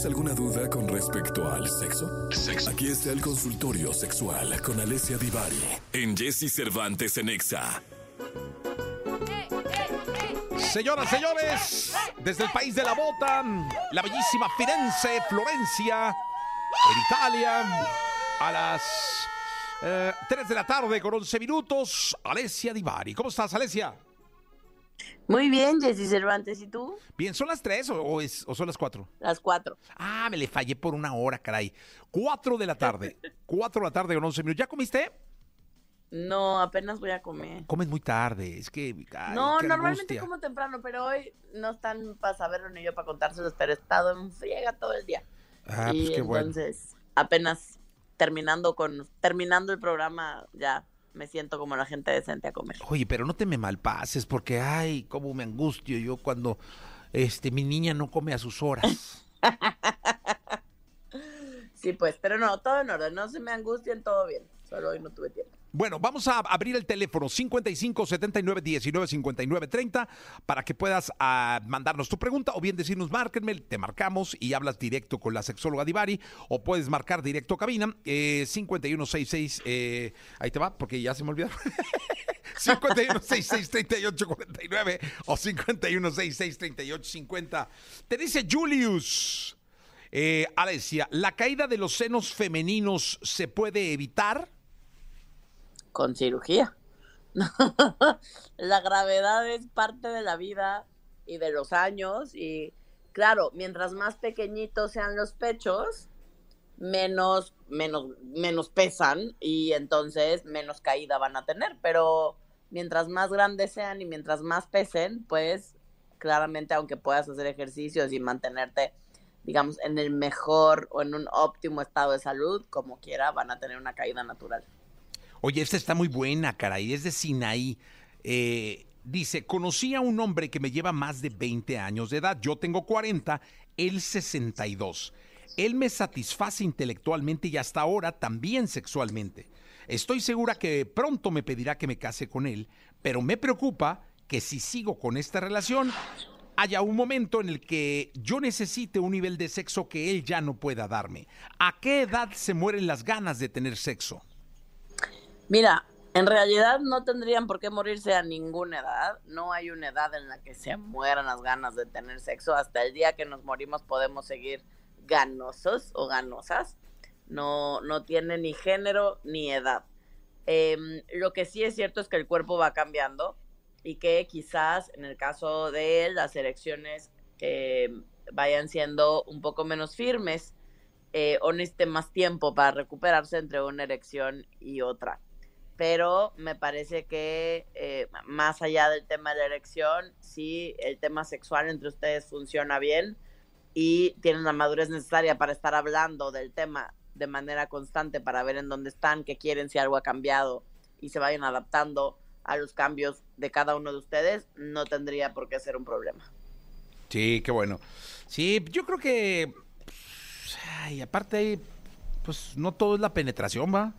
¿Tienes alguna duda con respecto al sexo? Aquí está el consultorio sexual con Alessia Divari en Jesse Cervantes en Exa. Señoras, señores, desde el país de la bota, la bellísima Firenze, Florencia, en Italia, a las 3 de la tarde con 11 minutos, Alessia Divari. ¿Cómo estás, Alessia? Muy bien, Jessy Cervantes, ¿y tú? Bien, ¿son las 3 o, o es- o son las 4? Las cuatro. Ah, me le fallé por una hora, caray. 4 de la tarde. 4 de la tarde con 11 minutos. ¿Ya comiste? No, apenas voy a comer. Comes muy tarde. Es que. ay, no, qué normalmente angustia. como temprano, pero hoy no están para saberlo ni yo para contárselos, pero he estado en friega todo el día. Ah, y pues qué bueno. entonces, apenas terminando con terminando el programa, ya me siento como la gente decente a comer. Oye, pero no te me malpases porque, ay, cómo me angustio yo cuando este, mi niña no come a sus horas. Sí, pues, pero no, todo en orden, no se me angustien, todo bien. Solo hoy no tuve tiempo. Bueno, vamos a abrir el teléfono 55 79 19 59 30 para que puedas ah, mandarnos tu pregunta o bien decirnos, márquenme, te marcamos y hablas directo con la sexóloga Divari o puedes marcar directo cabina eh, 5166, eh, ahí te va porque ya se me olvidó. 5166-3849 o 5166-3850. Te dice Julius. Eh, Alessia, ¿la caída de los senos femeninos se puede evitar? Con cirugía. la gravedad es parte de la vida y de los años y claro, mientras más pequeñitos sean los pechos, menos menos menos pesan y entonces menos caída van a tener, pero mientras más grandes sean y mientras más pesen, pues claramente aunque puedas hacer ejercicios y mantenerte digamos en el mejor o en un óptimo estado de salud, como quiera, van a tener una caída natural. Oye, esta está muy buena, caray. Es de Sinaí. Eh, dice, conocí a un hombre que me lleva más de 20 años de edad. Yo tengo 40, él 62. Él me satisface intelectualmente y hasta ahora también sexualmente. Estoy segura que pronto me pedirá que me case con él, pero me preocupa que si sigo con esta relación, haya un momento en el que yo necesite un nivel de sexo que él ya no pueda darme. ¿A qué edad se mueren las ganas de tener sexo? Mira, en realidad no tendrían por qué morirse a ninguna edad. No hay una edad en la que se mueran las ganas de tener sexo. Hasta el día que nos morimos podemos seguir ganosos o ganosas. No, no tiene ni género ni edad. Em, lo que sí es cierto es que el cuerpo va cambiando y que quizás en el caso de él las erecciones que vayan siendo un poco menos firmes eh, o necesite más tiempo para recuperarse entre una erección y otra pero me parece que eh, más allá del tema de la erección, sí, el tema sexual entre ustedes funciona bien y tienen la madurez necesaria para estar hablando del tema de manera constante para ver en dónde están, qué quieren, si algo ha cambiado y se vayan adaptando a los cambios de cada uno de ustedes, no tendría por qué ser un problema. Sí, qué bueno. Sí, yo creo que. Ay, aparte, ahí, pues no todo es la penetración, ¿va?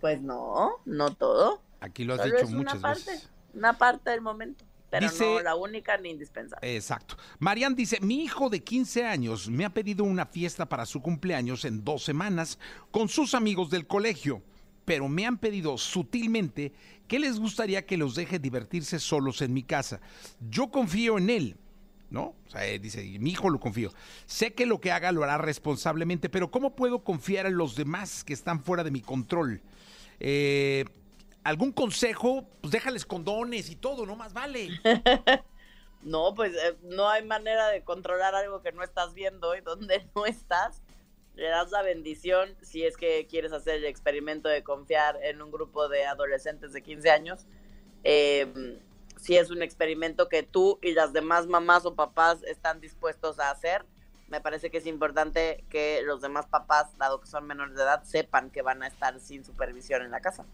Pues no, no todo. Aquí lo has Solo dicho es muchas una parte, veces. una parte del momento, pero Dice- no la única ni indispensable. Exacto. Marian dice, mi hijo de 15 años me ha pedido una fiesta para su cumpleaños en dos semanas con sus amigos del colegio, pero me han pedido sutilmente que les gustaría que los deje divertirse solos en mi casa. Yo confío en él, ¿no? O sea, dice, mi hijo lo confío. Sé que lo que haga lo hará responsablemente, pero ¿cómo puedo confiar en los demás que están fuera de mi control? Eh, ¿Algún consejo? Pues déjales condones y todo, no más vale. No, pues eh, no hay manera de controlar algo que no estás viendo y donde no estás. Le das la bendición si es que quieres hacer el experimento de confiar en un grupo de adolescentes de 15 años. Eh, si es un experimento que tú y las demás mamás o papás están dispuestos a hacer, me parece que es importante que los demás papás, dado que son menores de edad, sepan que van a estar sin supervisión en la casa.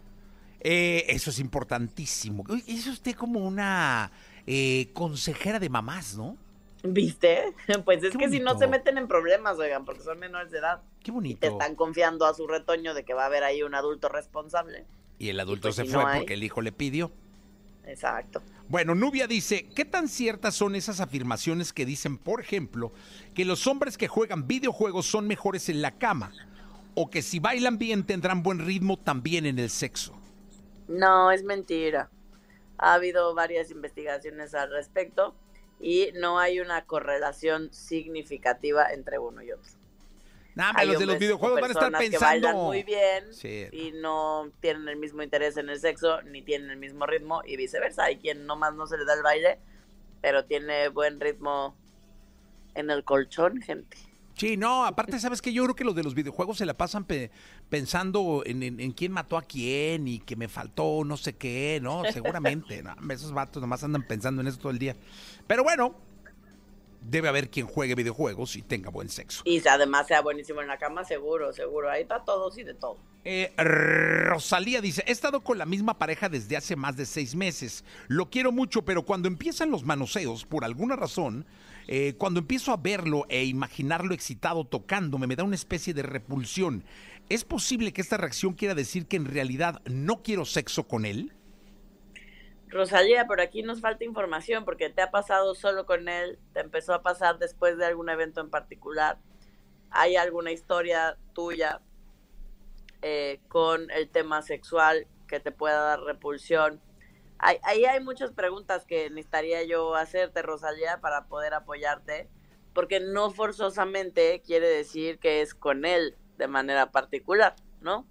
Eh, eso es importantísimo. Es usted como una eh, consejera de mamás, ¿no? ¿Viste? Pues es Qué que si no se meten en problemas, oigan, porque son menores de edad. Qué y bonito. te están confiando a su retoño de que va a haber ahí un adulto responsable. Y el adulto pues se si fue no hay- porque el hijo le pidió. Exacto. Bueno, Nubia dice, ¿qué tan ciertas son esas afirmaciones que dicen, por ejemplo, que los hombres que juegan videojuegos son mejores en la cama? O que si bailan bien tendrán buen ritmo también en el sexo. No, es mentira. Ha habido varias investigaciones al respecto y no hay una correlación significativa entre uno y otro. Nada, los de los videojuegos van a estar pensando. Que muy bien y no tienen el mismo interés en el sexo ni tienen el mismo ritmo y viceversa. Hay quien nomás no se le da el baile, pero tiene buen ritmo en el colchón, gente. Sí, no, aparte, ¿sabes que Yo creo que los de los videojuegos se la pasan pensando en, quién mató a quién y que me faltó no sé qué, ¿no? Seguramente, ¿no? Esos vatos nomás andan pensando en eso todo el día. Pero bueno, debe haber quien juegue videojuegos y tenga buen sexo. Y además sea buenísimo en la cama, seguro, seguro. Ahí está todos y de todo. Eh, Rosalía dice, he estado con la misma pareja desde hace más de seis meses. Lo quiero mucho, pero cuando empiezan los manoseos, por alguna razón, eh, cuando empiezo a verlo e imaginarlo excitado tocándome, me da una especie de repulsión. ¿Es posible que esta reacción quiera decir que en realidad no quiero sexo con él? Rosalía, por aquí nos falta información porque te ha pasado solo con él, te empezó a pasar después de algún evento en particular. ¿Hay alguna historia tuya eh, con el tema sexual que te pueda dar repulsión? ahí hay muchas preguntas que necesitaría yo hacerte, Rosalía, para poder apoyarte, porque no forzosamente quiere decir que es con él de manera particular, ¿no?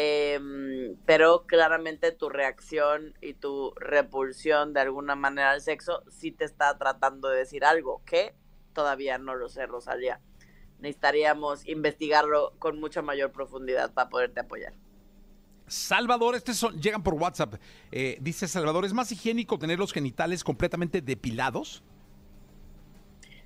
Em, pero claramente tu reacción y tu repulsión de alguna manera al sexo sí te está tratando de decir algo que todavía no lo sé, Rosalía. Necesitaríamos investigarlo con mucha mayor profundidad para poderte apoyar. Salvador, este son, llegan por WhatsApp. Eh, dice Salvador, ¿es más higiénico tener los genitales completamente depilados?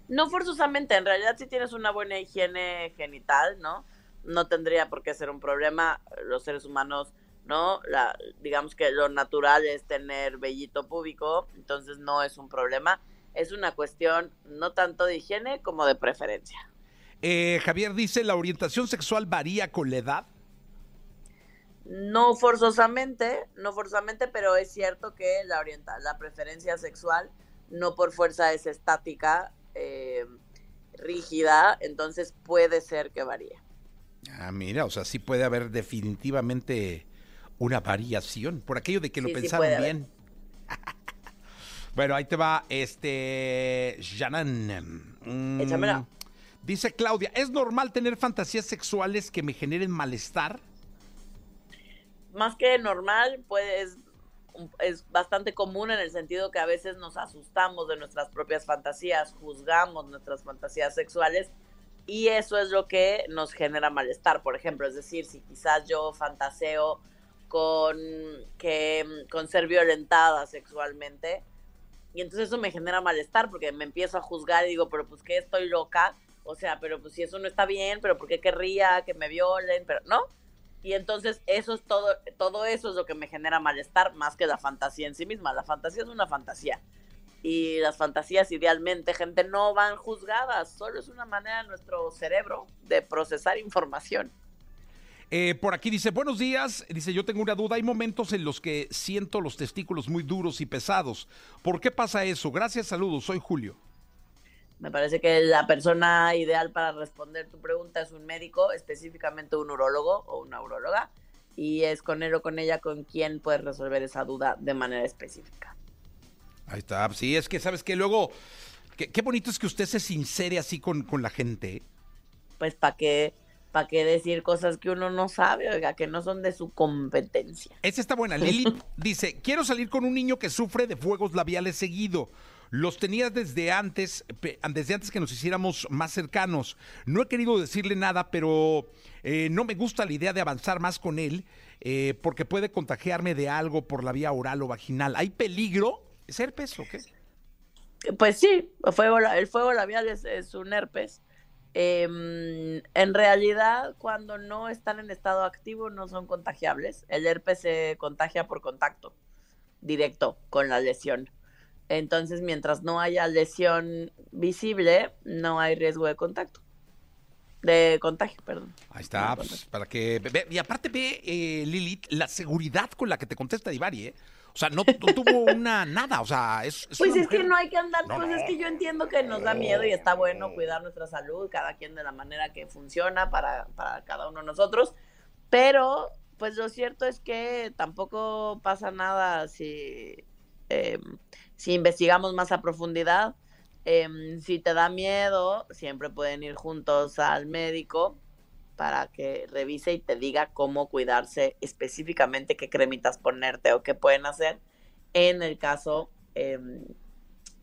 No forzosamente, en realidad si tienes una buena higiene genital, ¿no? No tendría por qué ser un problema. Los seres humanos, ¿no? La, digamos que lo natural es tener vellito púbico, entonces no es un problema. Es una cuestión no tanto de higiene como de preferencia. Eh, Javier dice, ¿la orientación sexual varía con la edad? No forzosamente, no forzosamente, pero es cierto que la, orienta la preferencia sexual no por fuerza es estática, eh, rígida, entonces puede ser que varíe. Ah, mira, o sea, sí puede haber definitivamente una variación por aquello de que lo pensaron bien. bueno, ahí te va este Janan. Mm, dice Claudia, ¿es normal tener fantasías sexuales que me generen malestar? Más que normal, pues es bastante común en el sentido que a veces nos asustamos de nuestras propias fantasías, juzgamos nuestras fantasías sexuales y eso es lo que nos genera malestar, por ejemplo, es decir, si quizás yo fantaseo con que con ser violentada sexualmente y entonces eso me genera malestar porque me empiezo a juzgar y digo, pero pues que estoy loca, o sea, pero pues si eso no está bien, pero ¿por qué querría que me violen? Pero no. Y entonces eso es todo todo eso es lo que me genera malestar más que la fantasía en sí misma. La fantasía es una fantasía y las fantasías idealmente, gente, no van juzgadas, solo es una manera de nuestro cerebro de procesar información. Eh, por aquí dice, buenos días, dice, yo tengo una duda, hay momentos en los que siento los testículos muy duros y pesados. ¿Por qué pasa eso? Gracias, saludos, soy Julio. Me parece que la persona ideal para responder tu pregunta es un médico, específicamente un urólogo o una uróloga, y es con él o con ella con quien puedes resolver esa duda de manera específica. Ahí está. Sí, es que sabes que luego, qué, bonito es que usted se sincere así con, con la gente. Pues para qué, para qué decir cosas que uno no sabe, oiga, que no son de su competencia. Esa está buena. Lili dice, quiero salir con un niño que sufre de fuegos labiales seguido. Los tenía desde antes, desde antes que nos hiciéramos más cercanos. No he querido decirle nada, pero eh, no me gusta la idea de avanzar más con él eh, porque puede contagiarme de algo por la vía oral o vaginal. ¿Hay peligro? ¿Es herpes o qué? Pues sí, el fuego labial es, un herpes. Em, en realidad, cuando no están en estado activo, no son contagiables. El herpes se contagia por contacto directo con la lesión. Entonces, mientras no haya lesión visible, no hay riesgo de contacto. De contagio, perdón. Ahí está, pues, para que... y aparte ve, eh, Lilith, la seguridad con la que te contesta Divari, ¿eh? O sea, no, no tuvo una nada, o sea, es, es Pues es que no hay que andar, No, pues no. es que yo entiendo que nos da miedo y está bueno cuidar nuestra salud, cada quien de la manera que funciona para, para cada uno de nosotros, pero pues lo cierto es que tampoco pasa nada si, eh, si investigamos más a profundidad. Em, si te da miedo, siempre pueden ir juntos al médico para que revise y te diga cómo cuidarse específicamente, qué cremitas ponerte o qué pueden hacer en el caso em,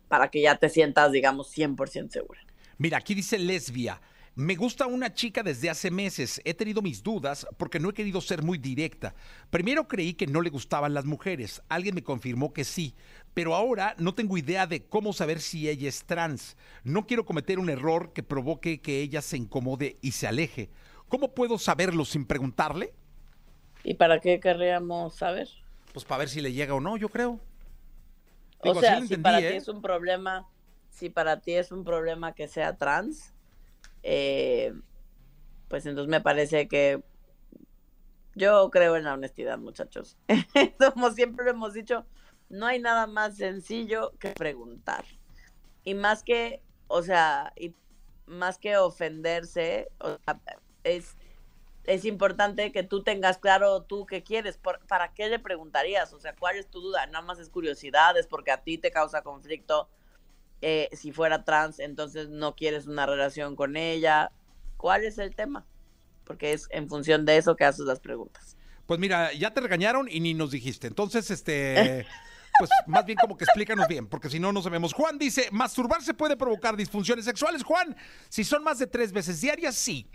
para que ya te sientas, digamos, 100% segura. Mira, aquí dice lesbia. Me gusta una chica desde hace meses. He tenido mis dudas porque no he querido ser muy directa. Primero creí que no le gustaban las mujeres. Alguien me confirmó que sí. Pero ahora no tengo idea de cómo saber si ella es trans. No quiero cometer un error que provoque que ella se incomode y se aleje. ¿Cómo puedo saberlo sin preguntarle? ¿Y para qué querríamos saber? Pues para ver si le llega o no, yo creo. O Digo, sea, si entendí, para ¿eh? ti es un problema, si para ti es un problema que sea trans, eh, pues entonces me parece que yo creo en la honestidad, muchachos. Como siempre lo hemos dicho, no hay nada más sencillo que preguntar. Y más que, o sea, y más que ofenderse, o sea, es, es importante que tú tengas claro tú qué quieres. Por- ¿Para qué le preguntarías? O sea, ¿cuál es tu duda? Nada más es curiosidad, es porque a ti te causa conflicto. eh, si fuera trans, entonces no quieres una relación con ella. ¿Cuál es el tema? Porque es en función de eso que haces las preguntas. Pues mira, ya te regañaron y ni nos dijiste. Entonces, este, pues más bien como que explícanos bien, porque si no, no sabemos. Juan dice, masturbarse puede provocar disfunciones sexuales. Juan, si son más de tres veces diarias, sí.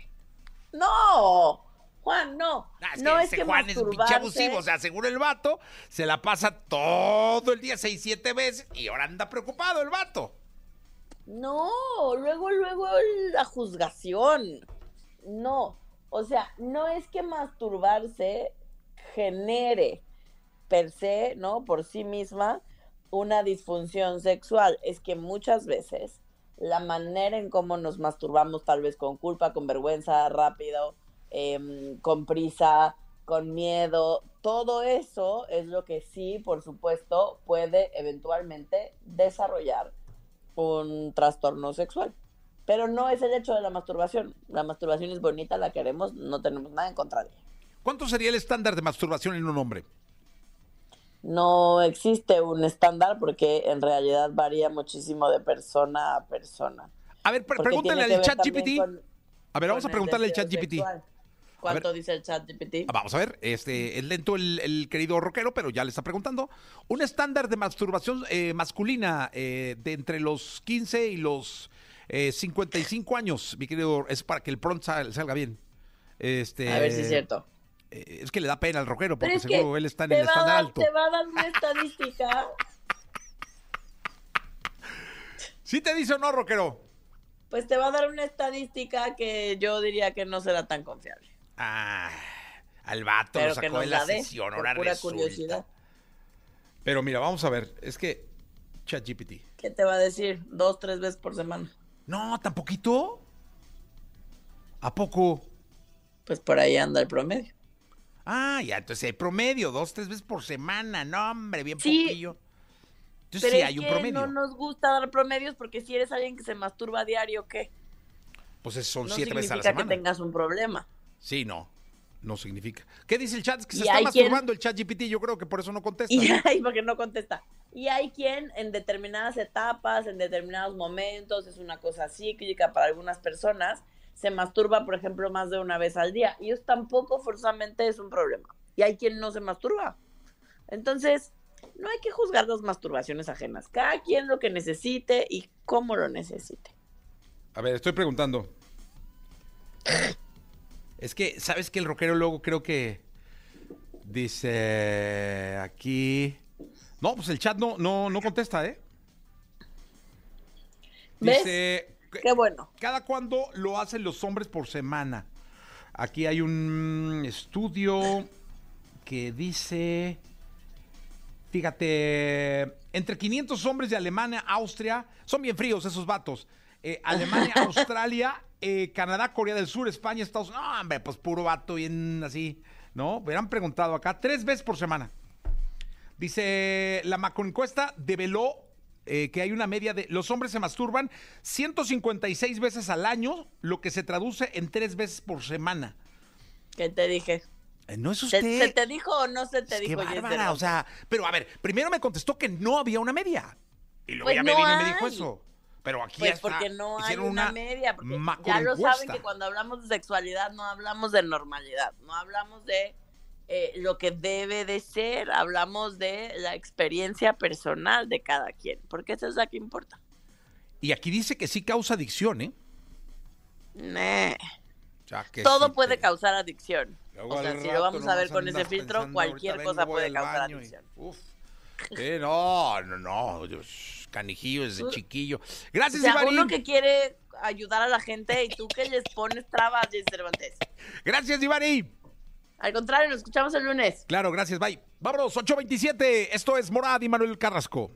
No, Juan, no. Ah, no es ese que Juan es un pinche abusivo. O sea, seguro el vato se la pasa todo el día seis, siete veces y ahora anda preocupado el vato. No, luego, luego la juzgación. No, o sea, no es que masturbarse genere per se, ¿no? Por sí misma una disfunción sexual. Es que muchas veces la manera en cómo nos masturbamos, tal vez con culpa, con vergüenza, rápido, em, con prisa, con miedo, todo eso es lo que sí, por supuesto, puede eventualmente desarrollar un trastorno sexual. Pero no es el hecho de la masturbación. La masturbación es bonita, la queremos, no tenemos nada en contra de ella. ¿Cuánto sería el estándar de masturbación en un hombre? No existe un estándar porque en realidad varía muchísimo de persona a persona. A ver, pre- pregúntale al chat GPT. con- A ver, vamos a preguntarle al chat GPT. ¿Cuánto dice el chat GPT? Ah, Vamos a ver, este, es lento el, el querido rockero, pero ya le está preguntando. Un estándar de masturbación eh, masculina eh, de entre los 15 y los eh, 55 años, mi querido, es para que el prompt sal- salga bien. Este, A ver si es cierto. Eh, es que le da pena al rockero porque que seguro él está en el estándar dar- alto. Te va a dar una estadística. ¿Sí te dice o no, rockero? Pues te va a dar una estadística que yo diría que no será tan confiable. Ah, al vato Pero lo que sacó nos de la sesión, ahora pura resulta. curiosidad. Pero mira, vamos a ver, es que ChatGPT. ¿Qué te va a decir? Dos, tres veces por semana. No, tan poquito. ¿A poco? Pues por ahí anda el promedio. Ah, ya, entonces hay promedio, dos, tres veces por semana. No, hombre, bien Sí, poquillo. Entonces Pero sí es hay un que promedio. no nos gusta dar promedios porque si eres alguien que se masturba a diario, ¿qué? Pues es- son No siete veces a la significa que semana. tengas un problema. Sí, no. No significa. ¿Qué dice el chat? Es que se está hay quien- masturbando el chat GPT, yo creo que por eso no contesta. Y hay, porque no contesta. Y hay quien en determinadas etapas, en determinados momentos, es una cosa cíclica para algunas personas, se masturba, por ejemplo, más de una vez al día. Y eso tampoco forzosamente es un problema. Y hay quien no se masturba. Entonces, no hay que juzgar las masturbaciones ajenas. Cada quien lo que necesite y cómo lo necesite. A ver, estoy preguntando. Es que, ¿sabes que el rockero luego creo que dice aquí... No, pues el chat no, no, no contesta, ¿eh? Dice... Qué bueno. ¿Cada cuándo lo hacen los hombres por semana? Aquí hay un estudio que dice, fíjate, entre 500 hombres de Alemania, Austria, son bien fríos esos vatos. Eh, Alemania, Australia, eh, Canadá, Corea del Sur, España, Estados Unidos. No, hombre, pues puro vato bien así, ¿no? Me han preguntado acá tres veces por semana. Dice, la macroencuesta develó eh, que hay una media de... Los hombres se masturban 156 veces al año, lo que se traduce en tres veces por semana. ¿Qué te dije? Eh, ¿No es ¿Se, usted? se te dijo o no se te Qué dijo? Jess bárbara, o sea, pero a ver, primero me contestó que no había una media. Y luego Pues ya me no vino y me dijo eso. Pero aquí Pues está. porque no hay una, media, porque ya lo saben que cuando hablamos de sexualidad no hablamos de normalidad, no hablamos de eh, lo que debe de ser, hablamos de la experiencia personal de cada quien, porque esa es la que importa. Y aquí dice que sí causa adicción, ¿eh? O Todo sí puede causar adicción. Luego o sea, si lo vamos a ver con ese filtro, cualquier cosa puede causar y- adicción. uf. Sí, no, no, no. canijillo desde chiquillo. O Gracias, sea, Ibarín. uno que quiere ayudar a la gente y tú que les pones trabas, Cervantes. Gracias, Ibarín. Al contrario, nos escuchamos el lunes. Claro, gracias, bye. Vámonos, 827. Esto es Morad y Manuel Carrasco.